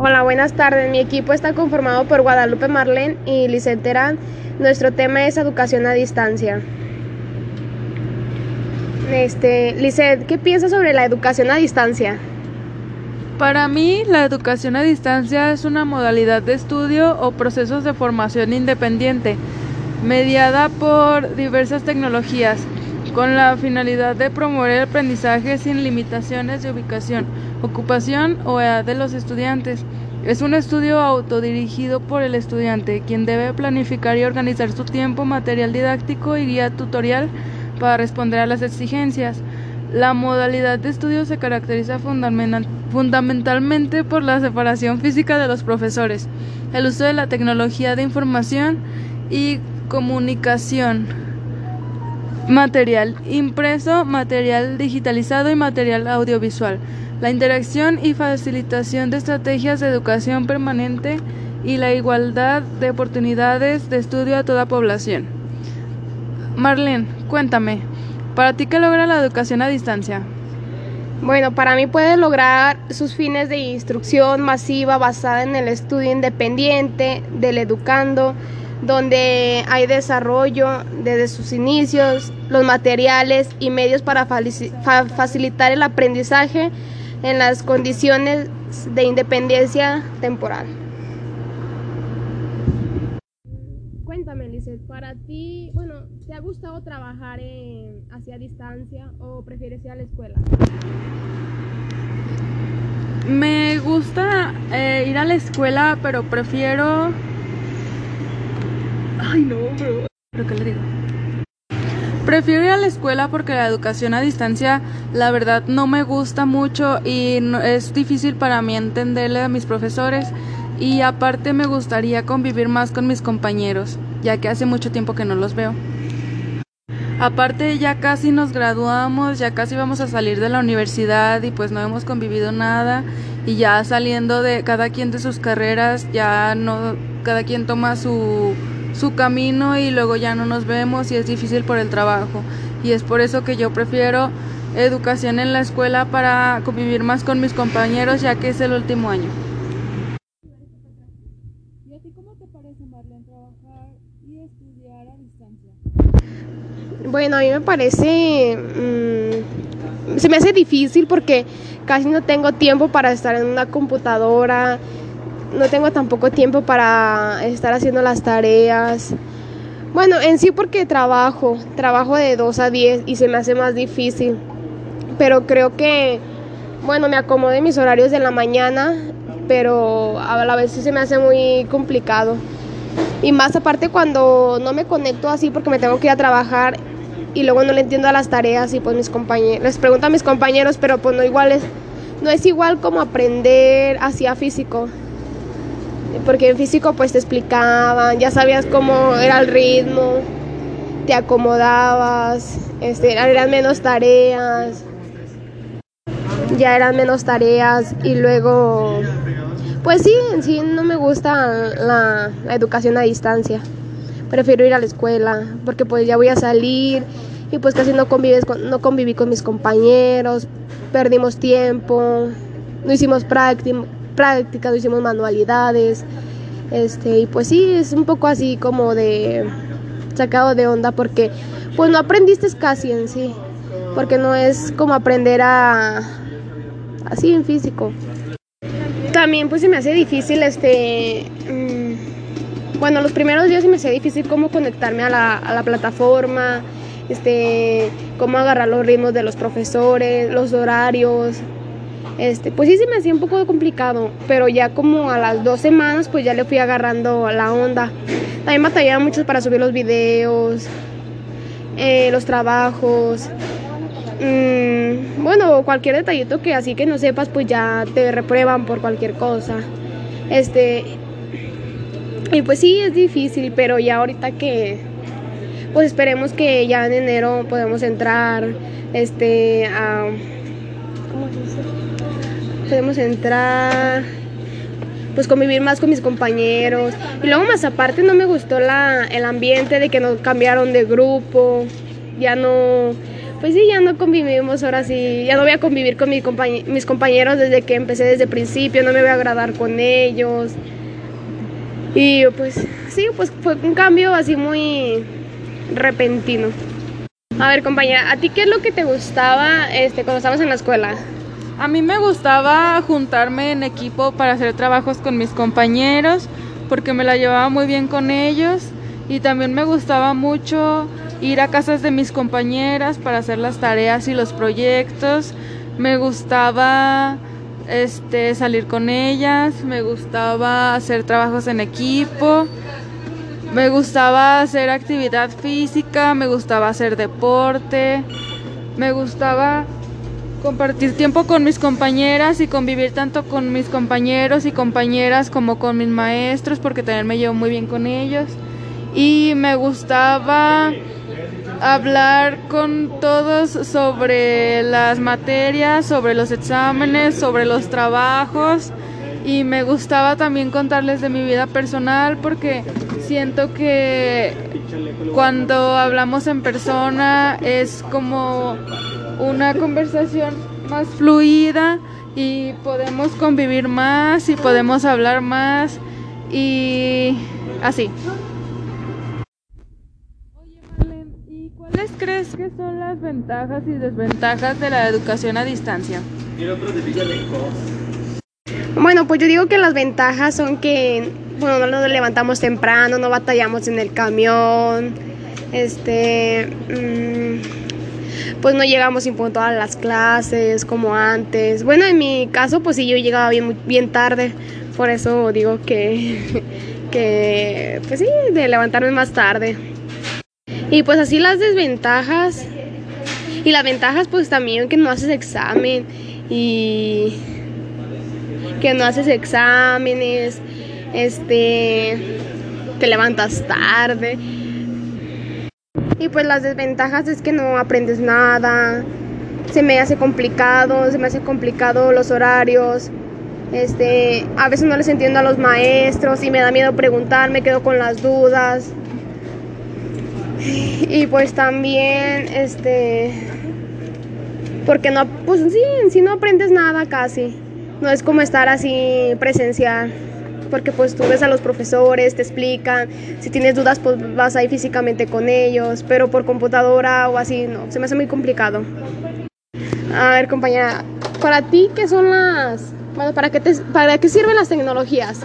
Hola, buenas tardes. Mi equipo está conformado por Guadalupe Marlén y Lisette Terán. Nuestro tema es educación a distancia. Este, ¿qué piensas sobre la educación a distancia? Para mí, la educación a distancia es una modalidad de estudio o procesos de formación independiente, mediada por diversas tecnologías, con la finalidad de promover el aprendizaje sin limitaciones de ubicación, ocupación o edad de los estudiantes. Es un estudio autodirigido por el estudiante, quien debe planificar y organizar su tiempo, material didáctico y guía tutorial para responder a las exigencias. La modalidad de estudio se caracteriza fundamentalmente por la separación física de los profesores, el uso de la tecnología de información y comunicación, material impreso, material digitalizado y material audiovisual, la interacción y facilitación de estrategias de educación permanente y la igualdad de oportunidades de estudio a toda población. Marlene, cuéntame, ¿Para ti qué logra la educación a distancia? Bueno, para mí puede lograr sus fines de instrucción masiva basada en el estudio independiente del educando, donde hay desarrollo desde sus inicios, los materiales y medios para facilitar el aprendizaje en las condiciones de independencia temporal. Cuéntame, Lizeth, para ti, bueno, ¿te ha gustado trabajar en, hacia distancia o prefieres ir a la escuela? Me gusta eh, ir a la escuela, pero prefiero... Ay, no, bro. ¿Pero qué le digo? Prefiero ir a la escuela porque la educación a distancia, la verdad, no me gusta mucho y es difícil para mí entenderle a mis profesores y aparte me gustaría convivir más con mis compañeros, ya que hace mucho tiempo que no los veo. Aparte ya casi nos graduamos, ya casi vamos a salir de la universidad y pues no hemos convivido nada y ya saliendo de cada quien de sus carreras, ya no cada quien toma su su camino y luego ya no nos vemos y es difícil por el trabajo. Y es por eso que yo prefiero educación en la escuela para convivir más con mis compañeros ya que es el último año. Bueno, a mí me parece, mm, se me hace difícil porque casi no tengo tiempo para estar en una computadora, no tengo tampoco tiempo para estar haciendo las tareas. Bueno, en sí porque trabajo, trabajo de 2 a 10 y se me hace más difícil. Pero creo que, bueno, me acomodé mis horarios de la mañana, pero a la vez sí se me hace muy complicado. Y más aparte cuando no me conecto así porque me tengo que ir a trabajar y luego no le entiendo a las tareas y pues mis compañeros, les pregunto a mis compañeros, pero pues no igual es, no es igual como aprender así a físico. Porque en físico pues te explicaban, ya sabías cómo era el ritmo, te acomodabas, este, eran menos tareas, ya eran menos tareas y luego pues sí, en sí no me gusta la, la educación a distancia. Prefiero ir a la escuela porque pues ya voy a salir y pues casi no, convives no conviví con mis compañeros, perdimos tiempo, no hicimos práctica, práctica, no hicimos manualidades, este, y pues sí, es un poco así como de sacado de onda porque pues no aprendiste casi en sí, porque no es como aprender a así en físico. También pues se me hace difícil este bueno, los primeros días sí me hacía difícil cómo conectarme a la, a la plataforma, este, cómo agarrar los ritmos de los profesores, los horarios. Este, pues sí se me hacía un poco complicado, pero ya como a las dos semanas pues ya le fui agarrando la onda. También batallaba mucho para subir los videos, eh, los trabajos. Mm, bueno, cualquier detallito que así que no sepas pues ya te reprueban por cualquier cosa. Este, y pues sí, es difícil, pero ya ahorita que, pues esperemos que ya en enero podamos entrar, este, a, ¿cómo se dice? Podemos entrar, pues convivir más con mis compañeros. Y luego más aparte no me gustó la, el ambiente de que nos cambiaron de grupo, ya no, pues sí, ya no convivimos ahora sí, ya no voy a convivir con mis, compañeros desde que empecé desde el principio, no me voy a agradar con ellos. Y pues sí, pues fue un cambio así muy repentino. A ver, compañera, ¿a ti qué es lo que te gustaba este, cuando estabas en la escuela? A mí me gustaba juntarme en equipo para hacer trabajos con mis compañeros, porque me la llevaba muy bien con ellos. Y también me gustaba mucho ir a casas de mis compañeras para hacer las tareas y los proyectos. Me gustaba este, salir con ellas, me gustaba hacer trabajos en equipo, me gustaba hacer actividad física, me gustaba hacer deporte, me gustaba compartir tiempo con mis compañeras y convivir tanto con mis compañeros y compañeras como con mis maestros porque también me llevo muy bien con ellos. Y me gustaba hablar con todos sobre las materias, sobre los exámenes, sobre los trabajos y me gustaba también contarles de mi vida personal porque siento que cuando hablamos en persona es como una conversación más fluida y podemos convivir más y podemos hablar más y así. Oye Marlene, ¿y cuáles crees que son las ventajas y desventajas de la educación a distancia? Bueno, pues yo digo que las ventajas son que, bueno, no nos levantamos temprano, no batallamos en el camión, este, mm, pues no llegamos sin punto a las clases como antes. Bueno, en mi caso, pues sí, yo llegaba bien, bien tarde, por eso digo que, que, pues sí, de levantarme más tarde. Y pues así las desventajas y las ventajas pues también que no haces examen y que no haces exámenes, este, te levantas tarde. Y pues las desventajas es que no aprendes nada, se me hace complicado, se me hace complicado los horarios. Este, a veces no les entiendo a los maestros y me da miedo preguntar, me quedo con las dudas. Y pues también este porque no pues sí, si no aprendes nada casi. No es como estar así presencial, porque pues tú ves a los profesores, te explican, si tienes dudas pues vas ahí físicamente con ellos, pero por computadora o así no, se me hace muy complicado. A ver compañera, para ti qué son las, bueno, ¿para qué, para qué sirven las tecnologías?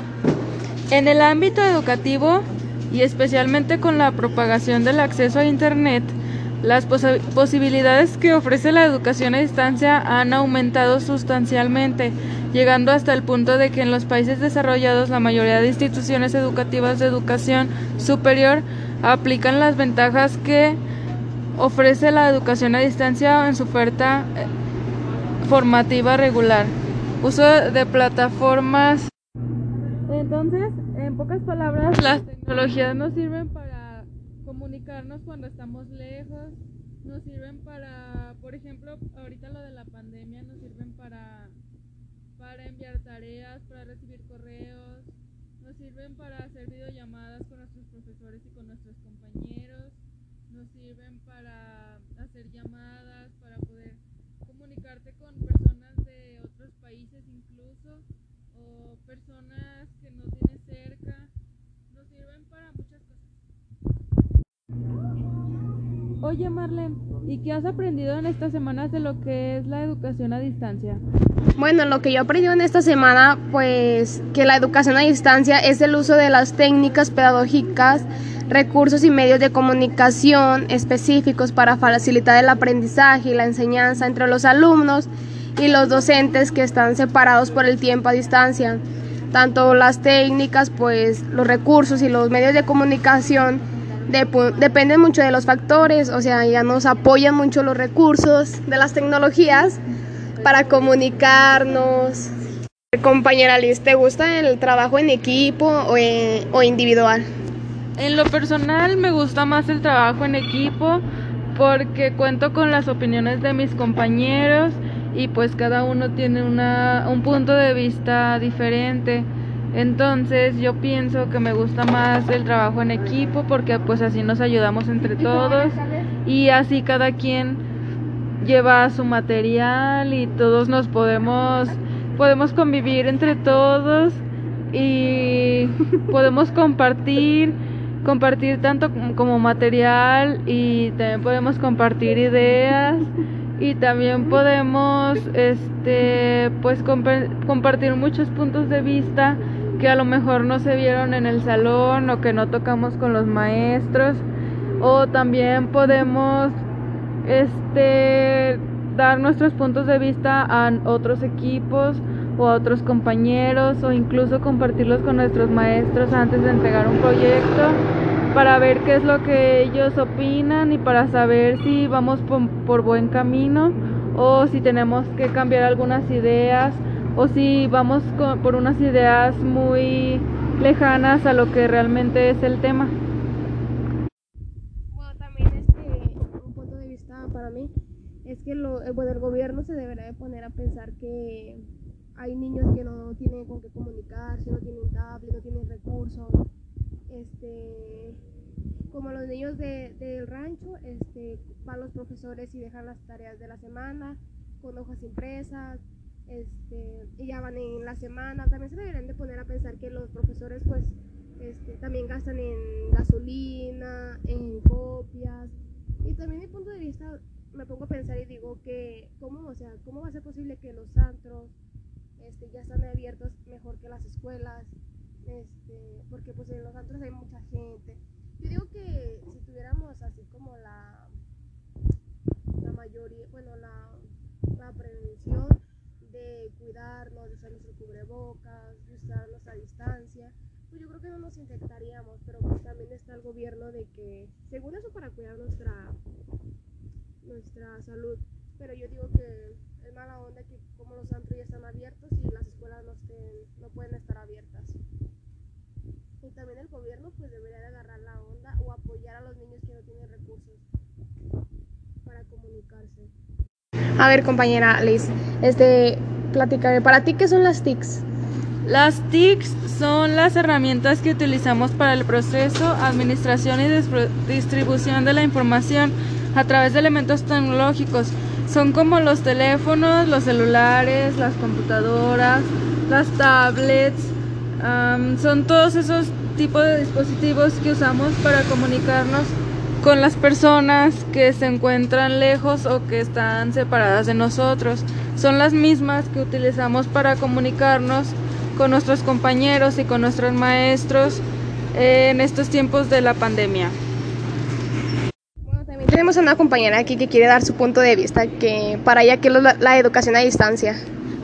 En el ámbito educativo y especialmente con la propagación del acceso a Internet, las posibilidades que ofrece la educación a distancia han aumentado sustancialmente, llegando hasta el punto de que en los países desarrollados la mayoría de instituciones educativas de educación superior aplican las ventajas que ofrece la educación a distancia en su oferta eh, formativa regular. Uso de plataformas. Entonces, en pocas palabras, las tecnologías nos sirven para comunicarnos cuando estamos lejos, nos sirven para, por ejemplo, ahorita lo de la pandemia nos sirven para, para enviar tareas, para recibir correos, nos sirven para hacer videollamadas con nuestros profesores y con nuestros compañeros, nos sirven para hacer llamadas, para poder comunicarte con personas de otros países incluso, o personas que no tienes cerca, nos sirven para muchas Oye Marlene, ¿y qué has aprendido en estas semanas de lo que es la educación a distancia? Bueno, lo que yo he aprendido en esta semana, pues que la educación a distancia es el uso de las técnicas pedagógicas, recursos y medios de comunicación específicos para facilitar el aprendizaje y la enseñanza entre los alumnos y los docentes que están separados por el tiempo a distancia. Tanto las técnicas, pues los recursos y los medios de comunicación dependen mucho de los factores, o sea, ya nos apoyan mucho los recursos de las tecnologías para comunicarnos. Compañera Liz, ¿te gusta el trabajo en equipo o, o individual? En lo personal me gusta más el trabajo en equipo porque cuento con las opiniones de mis compañeros y pues cada uno tiene una, un punto de vista diferente. Entonces yo pienso que me gusta más el trabajo en equipo porque pues así nos ayudamos entre todos. y así cada quien lleva su material y todos nos podemos podemos convivir entre todos y podemos compartir compartir tanto como material y también podemos compartir ideas y también podemos este pues compartir muchos puntos de vista que a lo mejor no se vieron en el salón o que no tocamos con los maestros. O también podemos este dar nuestros puntos de vista a otros equipos o a otros compañeros o incluso compartirlos con nuestros maestros antes de entregar un proyecto para ver qué es lo que ellos opinan y para saber si vamos por, buen camino o si tenemos que cambiar algunas ideas o si vamos por unas ideas muy lejanas a lo que realmente es el tema. Bueno, también este, un punto de vista para mí es que lo, el gobierno se deberá de poner a pensar que hay niños que no tienen con qué comunicarse, no tienen tablet, no tienen recursos, este, como los niños del rancho, este, van los profesores y dejan las tareas de la semana con hojas impresas, este, y ya van en la semana. También se deberían de poner a pensar que los profesores pues este, también gastan en gasolina, en copias. Y también mi punto de vista me pongo a pensar y digo que cómo, o sea, cómo va a ser posible que los antros, este, ya están abiertos mejor que las escuelas, este, porque pues en los antros hay mucha gente. Yo digo que si tuviéramos así como la, la mayoría, bueno, la, la prevención de cuidarnos, de usar nuestro cubrebocas, de usarnos a distancia, pues yo creo que no nos infectaríamos, pero pues también está el gobierno de que, según eso, para cuidar nuestra, nuestra salud, pero yo digo que es mala onda que como los antros ya están abiertos y las escuelas no, no pueden estar abiertas. Y también el gobierno pues debería de agarrar la onda o apoyar a los niños que no tienen recursos para comunicarse. A ver compañera Liz, este, platicaré, ¿para ti qué son las TICs? Las TICs son las herramientas que utilizamos para el proceso, administración y distribución de la información a través de elementos tecnológicos son como los teléfonos, los celulares, las computadoras, las tablets, son todos esos tipos de dispositivos que usamos para comunicarnos con las personas que se encuentran lejos o que están separadas de nosotros. Son las mismas que utilizamos para comunicarnos con nuestros compañeros y con nuestros maestros en estos tiempos de la pandemia tenemos a una compañera aquí que quiere dar su punto de vista, que para ella, ¿qué es la, educación a distancia?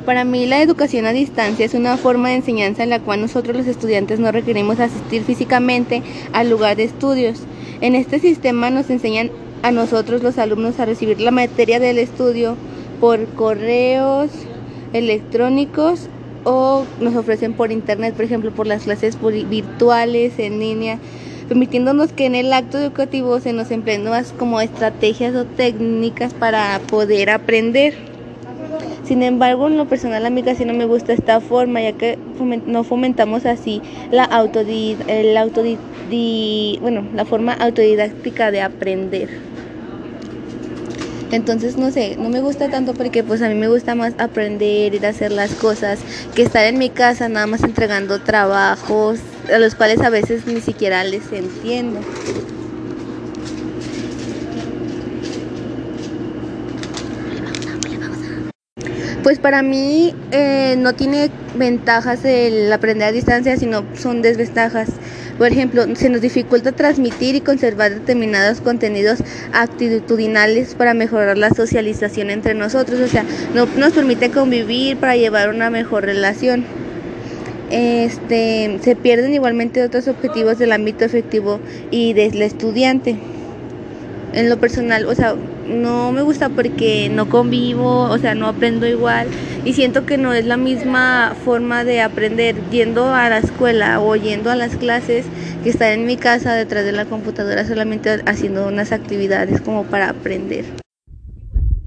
Para mí la educación a distancia es una forma de enseñanza en la cual nosotros los estudiantes no requerimos asistir físicamente al lugar de estudios. En este sistema nos enseñan a nosotros los alumnos a recibir la materia del estudio por correos electrónicos o nos ofrecen por internet, por ejemplo, por las clases virtuales en línea permitiéndonos que en el acto educativo se nos nuevas como estrategias o técnicas para poder aprender. Sin embargo, en lo personal a mí casi no me gusta esta forma, ya que no fomentamos así la, autodid bueno, la forma autodidáctica de aprender. Entonces, no sé, no me gusta tanto porque pues a mí me gusta más aprender, a hacer las cosas, que estar en mi casa nada más entregando trabajos, a los cuales a veces ni siquiera les entiendo. Pues para mí eh, no tiene ventajas el aprender a distancia, sino son desventajas. Por ejemplo, se nos dificulta transmitir y conservar determinados contenidos actitudinales para mejorar la socialización entre nosotros, o sea, no nos permite convivir para llevar una mejor relación. Este, se pierden igualmente otros objetivos del ámbito efectivo y del estudiante. En lo personal, o sea, no me gusta porque no convivo, o sea, no aprendo igual. Y siento que no es la misma forma de aprender yendo a la escuela o yendo a las clases que estar en mi casa detrás de la computadora solamente haciendo unas actividades como para aprender.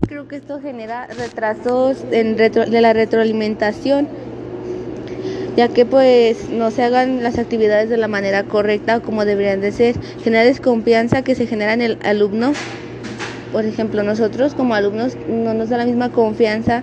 Creo que esto genera retrasos en de la retroalimentación ya que pues no se hagan las actividades de la manera correcta como deberían de ser, genera desconfianza que se genera en el alumno por ejemplo, nosotros como alumnos no nos da la misma confianza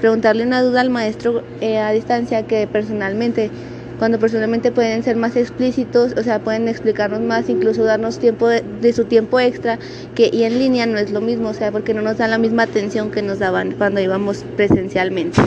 preguntarle una duda al maestro eh, a distancia que personalmente cuando personalmente pueden ser más explícitos, o sea, pueden explicarnos más, incluso darnos tiempo de, de, su tiempo extra, que y en línea no es lo mismo, o sea, porque no nos dan la misma atención que nos daban cuando íbamos presencialmente.